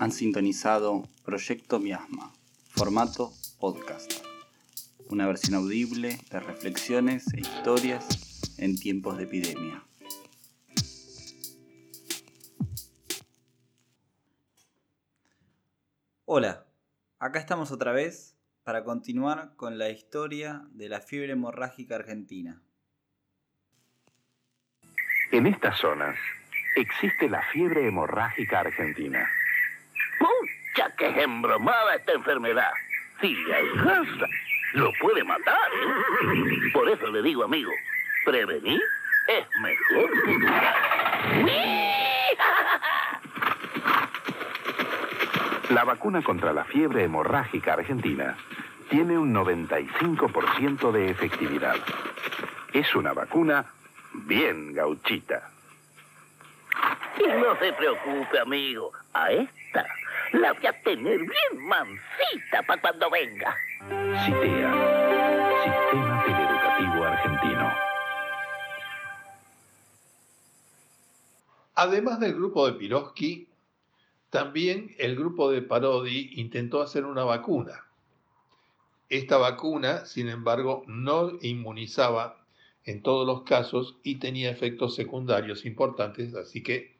Han sintonizado Proyecto Miasma, formato podcast, una versión audible de reflexiones e historias en tiempos de epidemia. Hola, acá estamos otra vez para continuar con la historia de la fiebre hemorrágica argentina. En estas zonas existe la fiebre hemorrágica argentina. ¡Pucha, que embromada esta enfermedad! Si alcanza, lo puede matar. Por eso le digo, amigo, prevenir es mejor que curar. La vacuna contra la fiebre hemorrágica argentina tiene un 95% de efectividad. Es una vacuna bien gauchita. Y no se preocupe, amigo. A esta la voy a tener bien mansita para cuando venga. CITEA, Sistema Además del grupo de Piroski, también el grupo de Parodi intentó hacer una vacuna. Esta vacuna, sin embargo, no inmunizaba en todos los casos y tenía efectos secundarios importantes, así que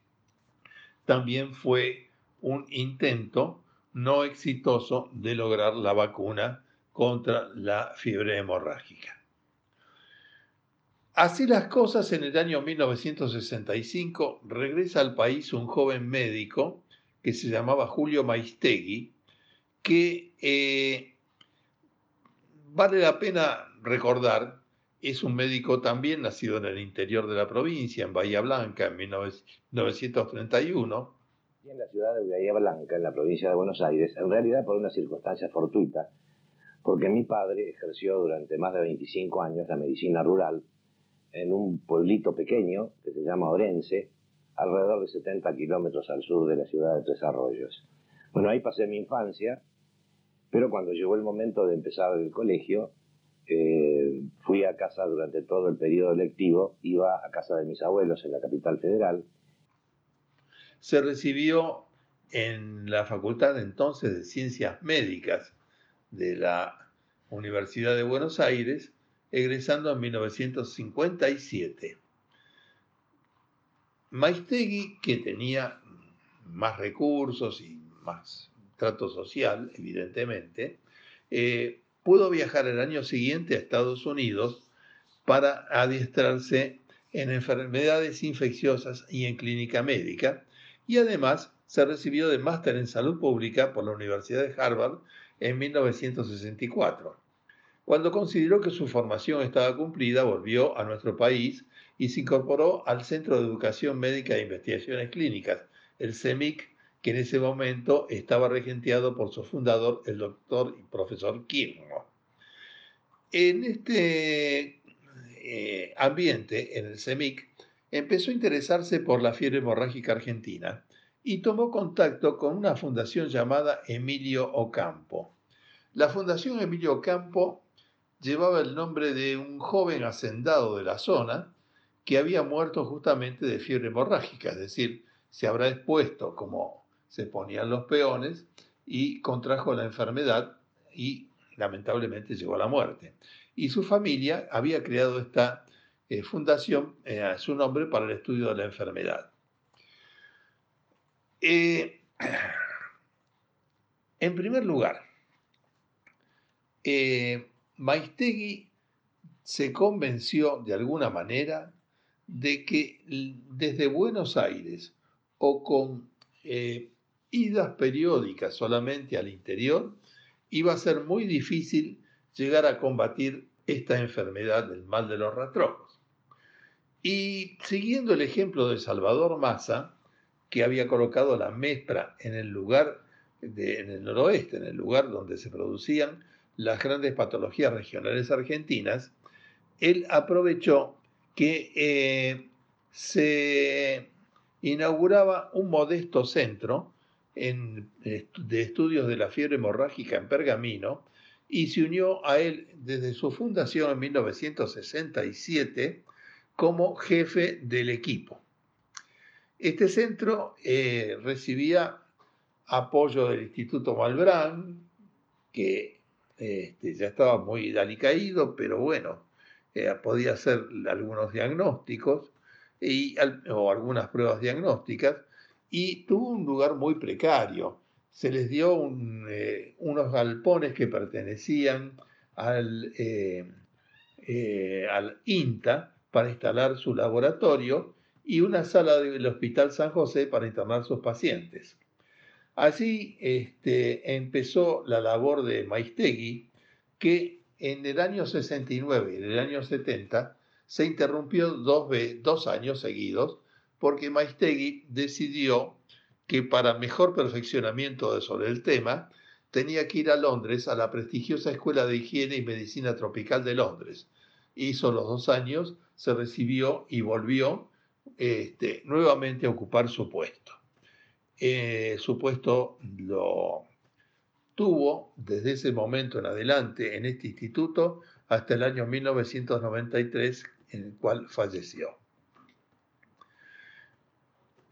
también fue un intento no exitoso de lograr la vacuna contra la fiebre hemorrágica. Así las cosas, en el año 1965 regresa al país un joven médico que se llamaba Julio Maistegui, que eh, vale la pena recordar, es un médico también nacido en el interior de la provincia, en Bahía Blanca, en 1931. Y en la ciudad de Bahía Blanca, en la provincia de Buenos Aires, en realidad por una circunstancia fortuita, porque mi padre ejerció durante más de 25 años la medicina rural en un pueblito pequeño que se llama Orense, alrededor de 70 kilómetros al sur de la ciudad de Tres Arroyos. Bueno, ahí pasé mi infancia, pero cuando llegó el momento de empezar el colegio, eh, fui a casa durante todo el periodo lectivo, iba a casa de mis abuelos en la capital federal. Se recibió en la Facultad entonces de Ciencias Médicas de la Universidad de Buenos Aires, egresando en 1957. Maistegui, que tenía más recursos y más trato social, evidentemente, eh, pudo viajar el año siguiente a Estados Unidos para adiestrarse en enfermedades infecciosas y en clínica médica, y además se recibió de máster en salud pública por la Universidad de Harvard en 1964. Cuando consideró que su formación estaba cumplida, volvió a nuestro país y se incorporó al Centro de Educación Médica e Investigaciones Clínicas, el CEMIC, que en ese momento estaba regenteado por su fundador, el doctor y profesor Kirno. En este eh, ambiente, en el CEMIC, empezó a interesarse por la fiebre hemorrágica argentina y tomó contacto con una fundación llamada Emilio Ocampo. La Fundación Emilio Ocampo llevaba el nombre de un joven hacendado de la zona que había muerto justamente de fiebre hemorrágica, es decir, se habrá expuesto como se ponían los peones y contrajo la enfermedad y lamentablemente llegó a la muerte. Y su familia había creado esta eh, fundación eh, a su nombre para el estudio de la enfermedad. Eh, en primer lugar, Maistegui se convenció de alguna manera de que desde Buenos Aires o con eh, idas periódicas solamente al interior, iba a ser muy difícil llegar a combatir esta enfermedad del mal de los rastrojos. Y siguiendo el ejemplo de Salvador Massa, que había colocado la mespra en el lugar, en el noroeste, en el lugar donde se producían las grandes patologías regionales argentinas, él aprovechó que eh, se inauguraba un modesto centro de estudios de la fiebre hemorrágica en Pergamino y se unió a él desde su fundación en 1967 como jefe del equipo. Este centro eh, recibía apoyo del Instituto Malbrán, que este, ya estaba muy alicaído, pero bueno, eh, podía hacer algunos diagnósticos y, o algunas pruebas diagnósticas, y tuvo un lugar muy precario. Se les dio eh, unos galpones que pertenecían al, al INTA para instalar su laboratorio y una sala del Hospital San José para internar sus pacientes. Así este, empezó la labor de Maistegui, que en el año 69 y en el año 70 se interrumpió dos, dos años seguidos porque Maistegui decidió que para mejor perfeccionamiento sobre el tema tenía que ir a Londres a la prestigiosa Escuela de Higiene y Medicina Tropical de Londres. Hizo los dos años, se recibió y volvió este, nuevamente a ocupar su puesto. Eh, su puesto lo tuvo desde ese momento en adelante en este instituto hasta el año 1993 en el cual falleció.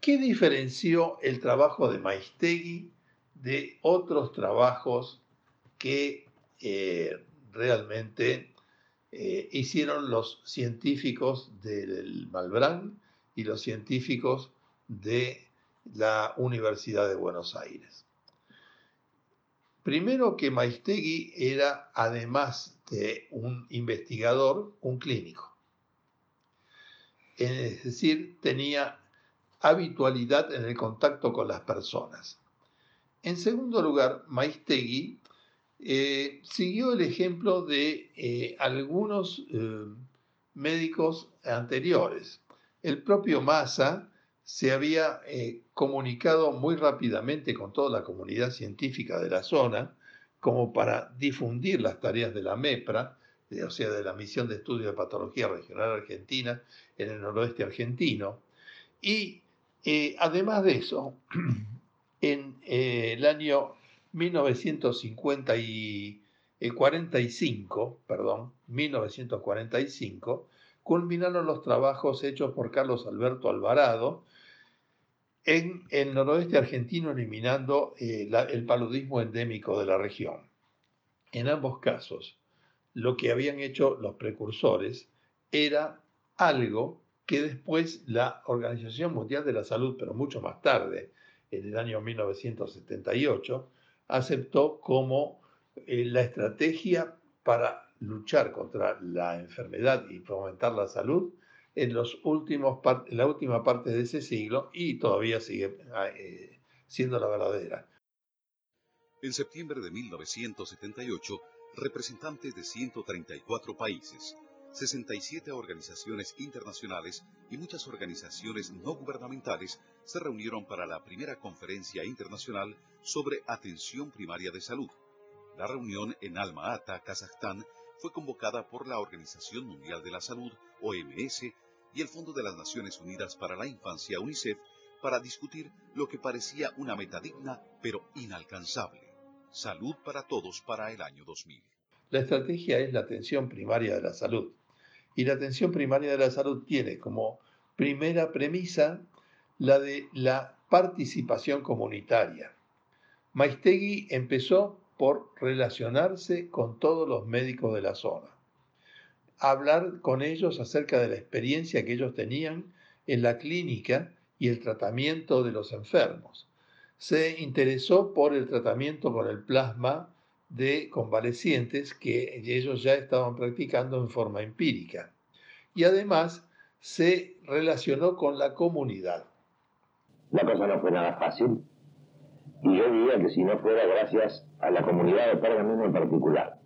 ¿Qué diferenció el trabajo de Maistegui de otros trabajos que eh, realmente eh, hicieron los científicos del Malbrán y los científicos de la Universidad de Buenos Aires. Primero que Maistegui era, además de un investigador, un clínico. Es decir, tenía habitualidad en el contacto con las personas. En segundo lugar, Maistegui eh, siguió el ejemplo de eh, algunos eh, médicos anteriores. El propio Massa se había eh, comunicado muy rápidamente con toda la comunidad científica de la zona como para difundir las tareas de la MEPRA, o sea, de la Misión de Estudio de Patología Regional Argentina en el noroeste argentino. Y eh, además de eso, en eh, el año 1945, perdón, 1945, culminaron los trabajos hechos por Carlos Alberto Alvarado en el noroeste argentino eliminando eh, el paludismo endémico de la región. En ambos casos, lo que habían hecho los precursores era algo que después la Organización Mundial de la Salud, pero mucho más tarde, en el año 1978, aceptó como eh, la estrategia para luchar contra la enfermedad y fomentar la salud en, los últimos, la última parte de ese siglo y todavía sigue ah, eh, siendo la verdadera. En septiembre de 1978, representantes de 134 países, 67 organizaciones internacionales y muchas organizaciones no gubernamentales se reunieron para la primera conferencia internacional sobre atención primaria de salud. La reunión en Alma-Ata, Kazajstán, fue convocada por la Organización Mundial de la Salud, OMS, y el Fondo de las Naciones Unidas para la Infancia, UNICEF, para discutir lo que parecía una meta digna, pero inalcanzable. Salud para todos para el año 2000. La estrategia es la atención primaria de la salud. Y la atención primaria de la salud tiene como primera premisa la de la participación comunitaria. Maistegui empezó por relacionarse con todos los médicos de la zona, hablar con ellos acerca de la experiencia que ellos tenían en la clínica y el tratamiento de los enfermos. Se interesó por el tratamiento con el plasma de convalecientes que ellos ya estaban practicando en forma empírica. Y además se relacionó con la comunidad. La cosa no fue nada fácil y yo diría que si no fuera gracias a la comunidad de Pergamino en particular.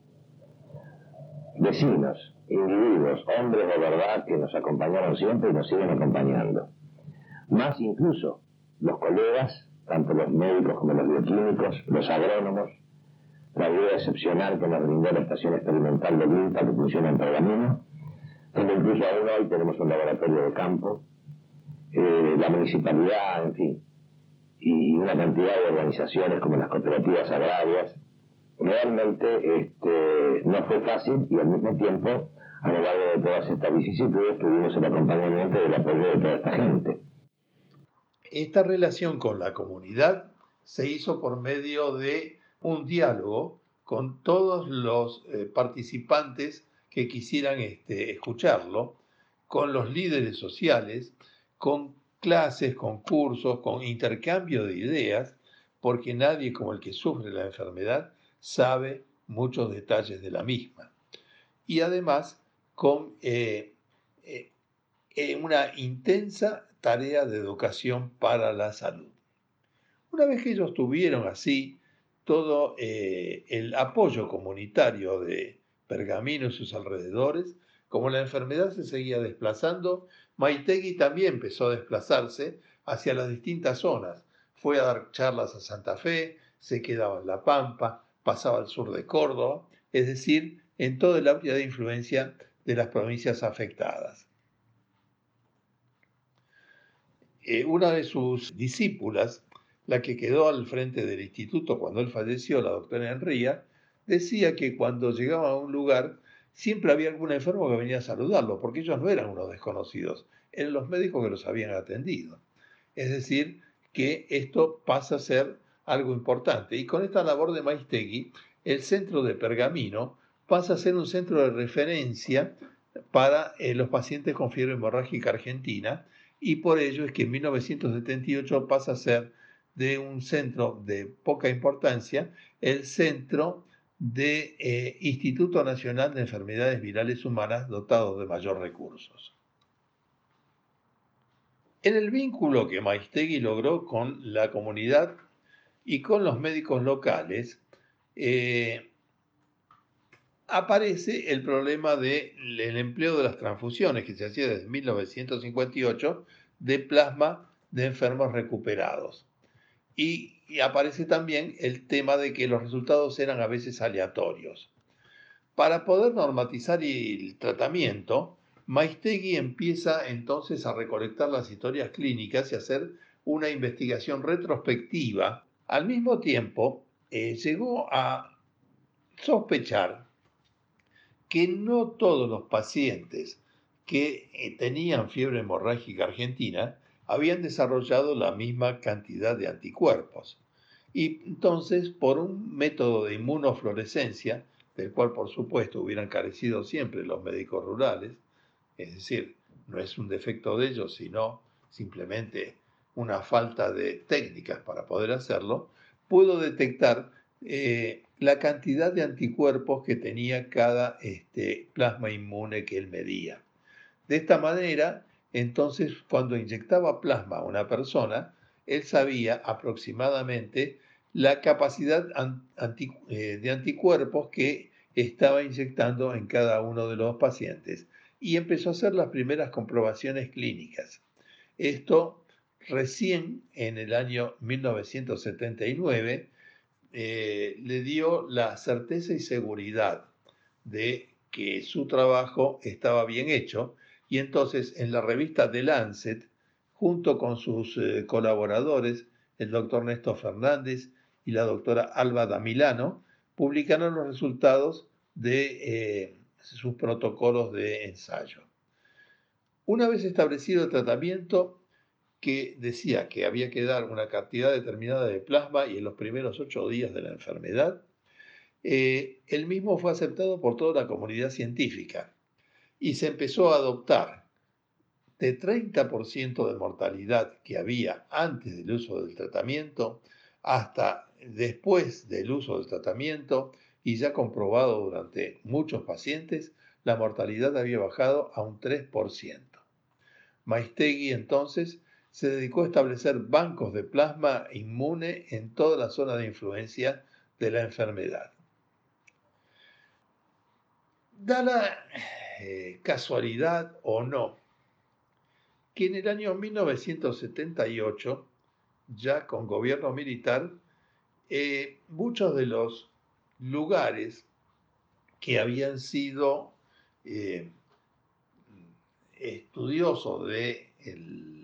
Vecinos, individuos, hombres de verdad que nos acompañaron siempre y nos siguen acompañando. Más incluso los colegas, tanto los médicos como los bioquímicos, los agrónomos, la ayuda excepcional que nos brindó la estación experimental de INTA que funciona en Pergamino, donde incluso aún hoy tenemos un laboratorio de campo, eh, la municipalidad, en fin, y una cantidad de organizaciones como las cooperativas agrarias. Realmente este, no fue fácil y al mismo tiempo, a lo largo de todas estas vicisitudes, tuvimos el acompañamiento del apoyo de toda esta gente. Esta relación con la comunidad se hizo por medio de un diálogo con todos los eh, participantes que quisieran este, escucharlo, con los líderes sociales, con clases, con cursos, con intercambio de ideas, porque nadie como el que sufre la enfermedad sabe muchos detalles de la misma. Y además con eh, eh, una intensa tarea de educación para la salud. Una vez que ellos tuvieron así todo eh, el apoyo comunitario de Pergamino y sus alrededores, como la enfermedad se seguía desplazando, Maitegui también empezó a desplazarse hacia las distintas zonas. Fue a dar charlas a Santa Fe, se quedaba en La Pampa, pasaba al sur de Córdoba, es decir, en toda el área de influencia de las provincias afectadas. Eh, una de sus discípulas, la que quedó al frente del instituto cuando él falleció, la doctora Enría, decía que cuando llegaba a un lugar siempre había algún enfermo que venía a saludarlo, porque ellos no eran unos desconocidos, eran los médicos que los habían atendido. Es decir, que esto pasa a ser algo importante. Y con esta labor de Maistegui, el centro de Pergamino pasa a ser un centro de referencia para eh, los pacientes con fiebre hemorrágica argentina y por ello es que en 1978 pasa a ser de un centro de poca importancia el centro de eh, Instituto Nacional de Enfermedades Virales Humanas dotado de mayor recursos. En el vínculo que Maistegui logró con la comunidad y con los médicos locales, eh, aparece el problema del empleo de las transfusiones que se hacía desde 1958 de plasma de enfermos recuperados. Y, aparece también el tema de que los resultados eran a veces aleatorios. Para poder normatizar el tratamiento, Maistegui empieza entonces a recolectar las historias clínicas y hacer una investigación retrospectiva. Al mismo tiempo, eh, llegó a sospechar que no todos los pacientes que eh, tenían fiebre hemorrágica argentina habían desarrollado la misma cantidad de anticuerpos. Y entonces, por un método de inmunofluorescencia, del cual por supuesto hubieran carecido siempre los médicos rurales, es decir, no es un defecto de ellos, sino simplemente una falta de técnicas para poder hacerlo, pudo detectar eh, la cantidad de anticuerpos que tenía cada este, plasma inmune que él medía. De esta manera, entonces, cuando inyectaba plasma a una persona, él sabía aproximadamente la capacidad eh, de anticuerpos que estaba inyectando en cada uno de los pacientes y empezó a hacer las primeras comprobaciones clínicas. Esto recién en el año 1979 eh, le dio la certeza y seguridad de que su trabajo estaba bien hecho y entonces en la revista The Lancet, junto con sus eh, colaboradores, el doctor Néstor Fernández y la doctora Alba Damilano, publicaron los resultados de eh, sus protocolos de ensayo. Una vez establecido el tratamiento, que decía que había que dar una cantidad determinada de plasma y en los primeros ocho días de la enfermedad, eh, el mismo fue aceptado por toda la comunidad científica y se empezó a adoptar de 30% de mortalidad que había antes del uso del tratamiento hasta después del uso del tratamiento y ya comprobado durante muchos pacientes, la mortalidad había bajado a un 3%. Maistegui entonces se dedicó a establecer bancos de plasma inmune en toda la zona de influencia de la enfermedad. Da la eh, casualidad o no que en el año 1978, ya con gobierno militar, eh, muchos de los lugares que habían sido eh, estudiosos de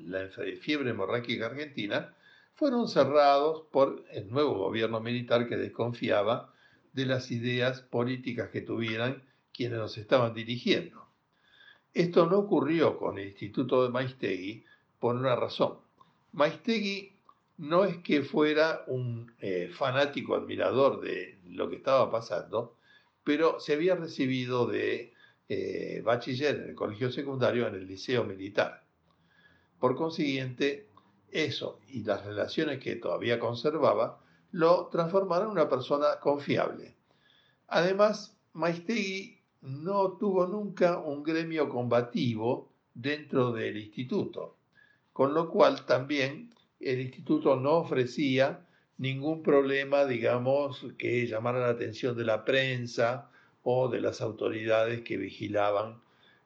la fiebre hemorrágica argentina fueron cerrados por el nuevo gobierno militar que desconfiaba de las ideas políticas que tuvieran quienes nos estaban dirigiendo. Esto no ocurrió con el Instituto de Maistegui por una razón. Maistegui no es que fuera un eh, fanático admirador de lo que estaba pasando, pero se había recibido de eh, bachiller en el colegio secundario en el liceo militar. Por consiguiente, eso y las relaciones que todavía conservaba lo transformaron en una persona confiable. Además, Maistegui no tuvo nunca un gremio combativo dentro del instituto, con lo cual también el instituto no ofrecía ningún problema, digamos, que llamara la atención de la prensa o de las autoridades que vigilaban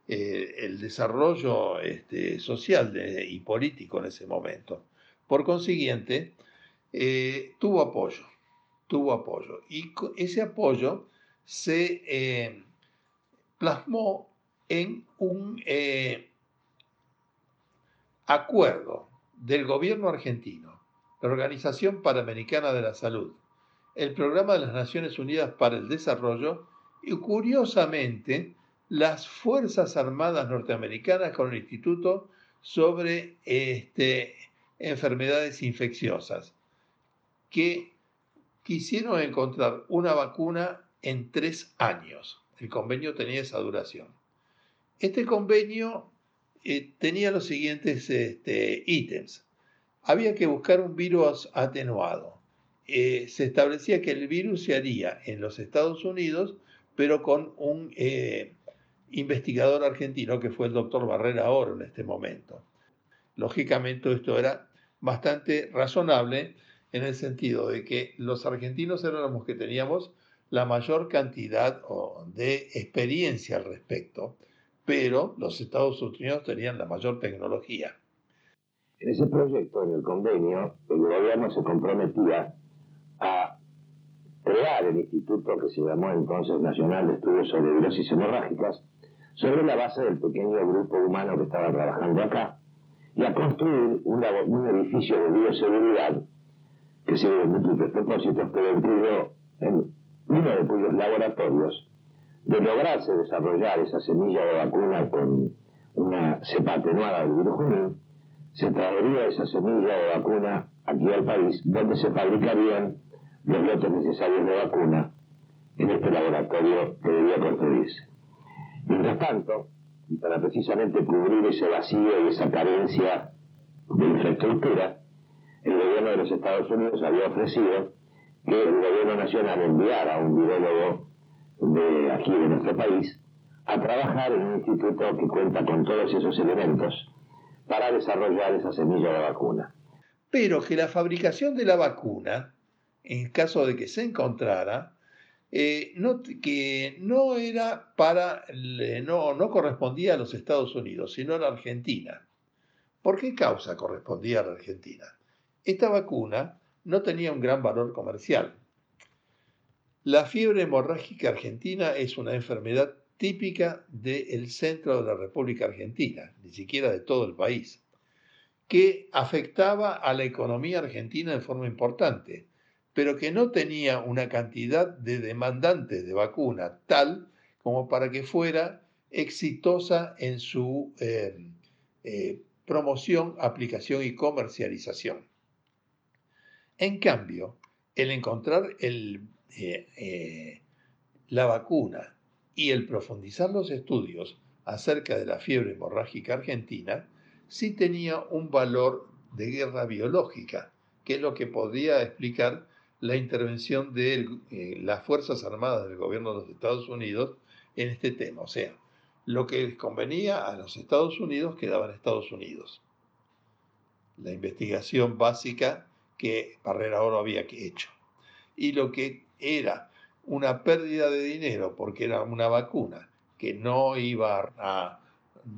eh, el desarrollo este, social y político en ese momento. Por consiguiente, eh, tuvo apoyo, tuvo apoyo. Y ese apoyo se eh, plasmó en un acuerdo del gobierno argentino, la Organización Panamericana de la Salud, el Programa de las Naciones Unidas para el Desarrollo y curiosamente las Fuerzas Armadas norteamericanas con el Instituto sobre este, enfermedades infecciosas, que quisieron encontrar una vacuna en tres años. El convenio tenía esa duración. Este convenio eh, tenía los siguientes este, ítems. Había que buscar un virus atenuado. Eh, se establecía que el virus se haría en los Estados Unidos, pero con un eh, investigador argentino que fue el doctor Barrera Oro en este momento. Lógicamente esto era bastante razonable en el sentido de que los argentinos éramos los que teníamos la mayor cantidad de experiencia al respecto pero los Estados Unidos tenían la mayor tecnología. En ese proyecto, en el convenio, el gobierno se comprometía a crear el instituto que se llamó entonces Nacional de Estudios sobre Virosis Hemorrágicas, sobre la base del pequeño grupo humano que estaba trabajando acá, y a construir un edificio de bioseguridad que de múltiples propósitos, pero incluyó en uno de cuyos laboratorios de lograrse desarrollar esa semilla de vacuna con una cepa atenuada del virus se traería esa semilla de vacuna aquí al país, donde se fabricarían los lotes necesarios de vacuna en este laboratorio que debía construirse. Mientras tanto, y para precisamente cubrir ese vacío y esa carencia de infraestructura, el gobierno de los Estados Unidos había ofrecido que el gobierno nacional enviara a un virólogo de aquí, de nuestro país, a trabajar en un instituto que cuenta con todos esos elementos para desarrollar esa semilla de vacuna. Pero que la fabricación de la vacuna, en caso de que se encontrara, eh, que no era para, no, no correspondía a los Estados Unidos, sino a la Argentina. ¿Por qué causa correspondía a la Argentina? Esta vacuna no tenía un gran valor comercial, la fiebre hemorrágica argentina es una enfermedad típica del centro de la República Argentina, ni siquiera de todo el país, que afectaba a la economía argentina en forma importante, pero que no tenía una cantidad de demandantes de vacuna tal como para que fuera exitosa en su eh, eh, promoción, aplicación y comercialización. En cambio, el encontrar eh, la vacuna y el profundizar los estudios acerca de la fiebre hemorrágica argentina sí tenía un valor de guerra biológica, que es lo que podría explicar la intervención de eh, las Fuerzas Armadas del gobierno de los Estados Unidos en este tema. O sea, lo que les convenía a los Estados Unidos quedaba en Estados Unidos. La investigación básica que Barrera Oro había hecho. Y lo que era una pérdida de dinero porque era una vacuna que no iba a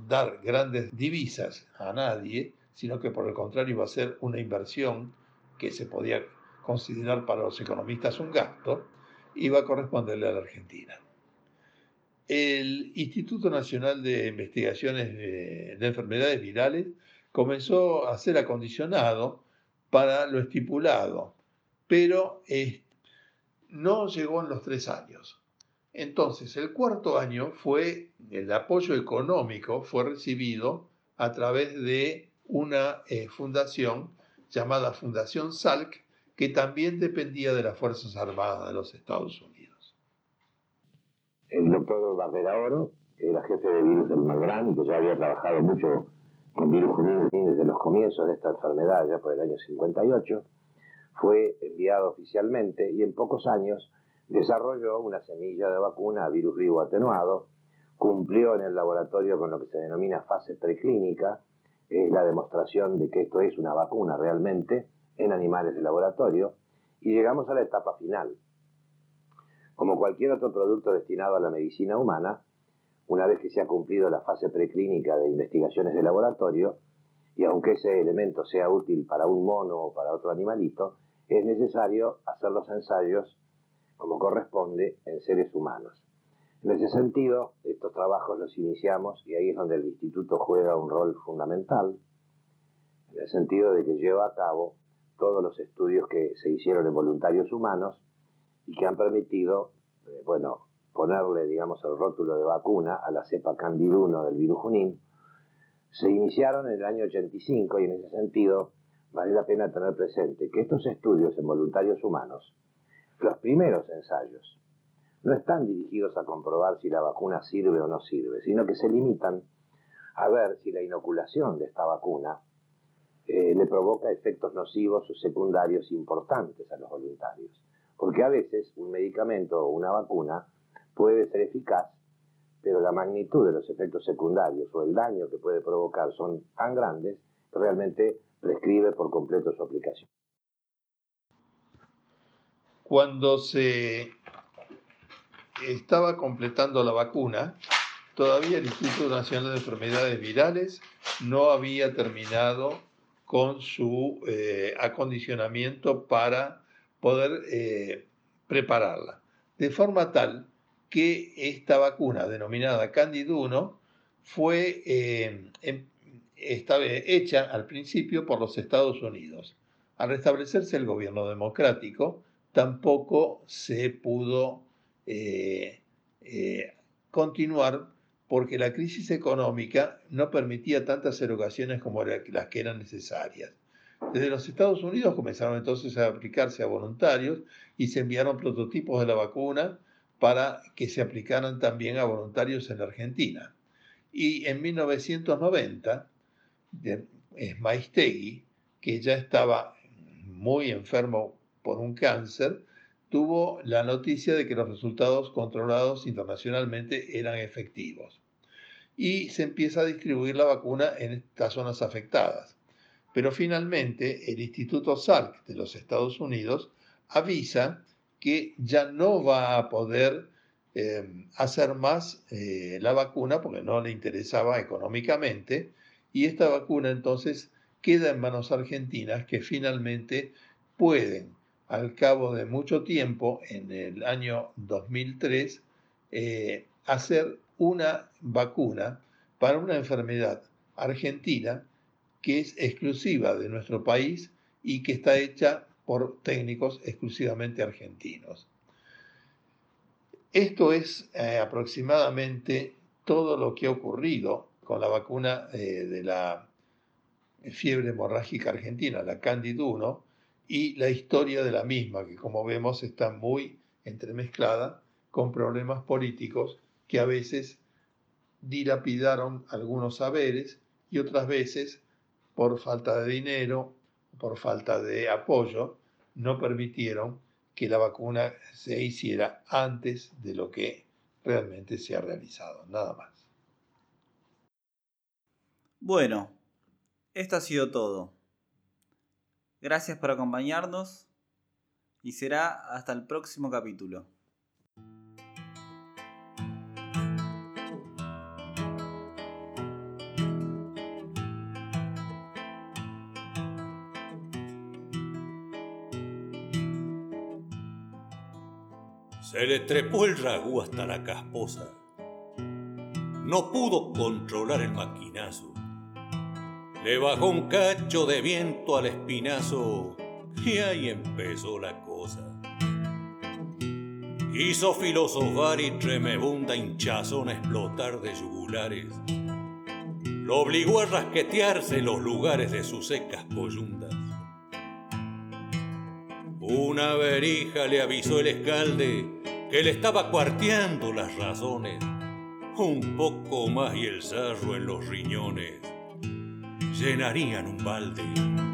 dar grandes divisas a nadie, sino que por el contrario iba a ser una inversión que se podía considerar para los economistas un gasto, iba a corresponderle a la Argentina. el Instituto Nacional de Investigaciones de, Enfermedades Virales comenzó a ser acondicionado para lo estipulado, pero no llegó en los tres años. Entonces, el cuarto año fue, el apoyo económico fue recibido a través de una eh, fundación llamada Fundación Salk, que también dependía de las Fuerzas Armadas de los Estados Unidos. El doctor Barrera Oro, era jefe de virus del Malbrán y que ya había trabajado mucho con virus junín desde los comienzos de esta enfermedad, ya por el año 58, fue enviado oficialmente y en pocos años desarrolló una semilla de vacuna a virus vivo atenuado, cumplió en el laboratorio con lo que se denomina fase preclínica, es la demostración de que esto es una vacuna realmente en animales de laboratorio, y llegamos a la etapa final. Como cualquier otro producto destinado a la medicina humana, una vez que se ha cumplido la fase preclínica de investigaciones de laboratorio, y aunque ese elemento sea útil para un mono o para otro animalito, es necesario hacer los ensayos como corresponde en seres humanos. En ese sentido, estos trabajos los iniciamos y ahí es donde el instituto juega un rol fundamental, en el sentido de que lleva a cabo todos los estudios que se hicieron en voluntarios humanos y que han permitido, eh, bueno, ponerle, digamos, el rótulo de vacuna a la cepa Candid 1 del virus Junín, se iniciaron en el año 85 y en ese sentido vale la pena tener presente que estos estudios en voluntarios humanos, los primeros ensayos, no están dirigidos a comprobar si la vacuna sirve o no sirve, sino que se limitan a ver si la inoculación de esta vacuna eh, le provoca efectos nocivos o secundarios importantes a los voluntarios. Porque a veces un medicamento o una vacuna puede ser eficaz, pero la magnitud de los efectos secundarios o el daño que puede provocar son tan grandes que realmente prescribe por completo su aplicación. Cuando se estaba completando la vacuna, todavía el Instituto Nacional de Enfermedades Virales no había terminado con su eh, acondicionamiento para poder eh, prepararla. De forma tal que esta vacuna denominada Candid 1 fue eh, em, hecha al principio por los Estados Unidos. Al restablecerse el gobierno democrático, tampoco se pudo continuar porque la crisis económica no permitía tantas erogaciones como las que eran necesarias. Desde los Estados Unidos comenzaron entonces a aplicarse a voluntarios y se enviaron prototipos de la vacuna para que se aplicaran también a voluntarios en Argentina. Y en 1990, Maistegui, que ya estaba muy enfermo por un cáncer, tuvo la noticia de que los resultados controlados internacionalmente eran efectivos y se empieza a distribuir la vacuna en estas zonas afectadas. Pero finalmente el Instituto Salk de los Estados Unidos avisa que ya no va a poder eh, hacer más eh, la vacuna porque no le interesaba económicamente y esta vacuna entonces queda en manos argentinas que finalmente pueden al cabo de mucho tiempo, en el año 2003, eh, hacer una vacuna para una enfermedad argentina que es exclusiva de nuestro país y que está hecha por técnicos exclusivamente argentinos. Esto es eh, aproximadamente todo lo que ha ocurrido con la vacuna eh, de la fiebre hemorrágica argentina, la Candid 1, y la historia de la misma, que como vemos está muy entremezclada con problemas políticos que a veces dilapidaron algunos saberes y otras veces, por falta de dinero, por falta de apoyo, no permitieron que la vacuna se hiciera antes de lo que realmente se ha realizado. Nada más. Bueno, esto ha sido todo. Gracias por acompañarnos y será hasta el próximo capítulo. Se le trepó el ragú hasta la casposa no pudo controlar el maquinazo. Le bajó un cacho de viento al espinazo y ahí empezó la cosa. Hizo filosofar y tremebunda hinchazón a explotar de yugulares. Lo obligó a rasquetearse los lugares de sus secas coyundas. Una verija le avisó el escalde que le estaba cuarteando las razones. Un poco más y el sarro en los riñones llenarían un balde.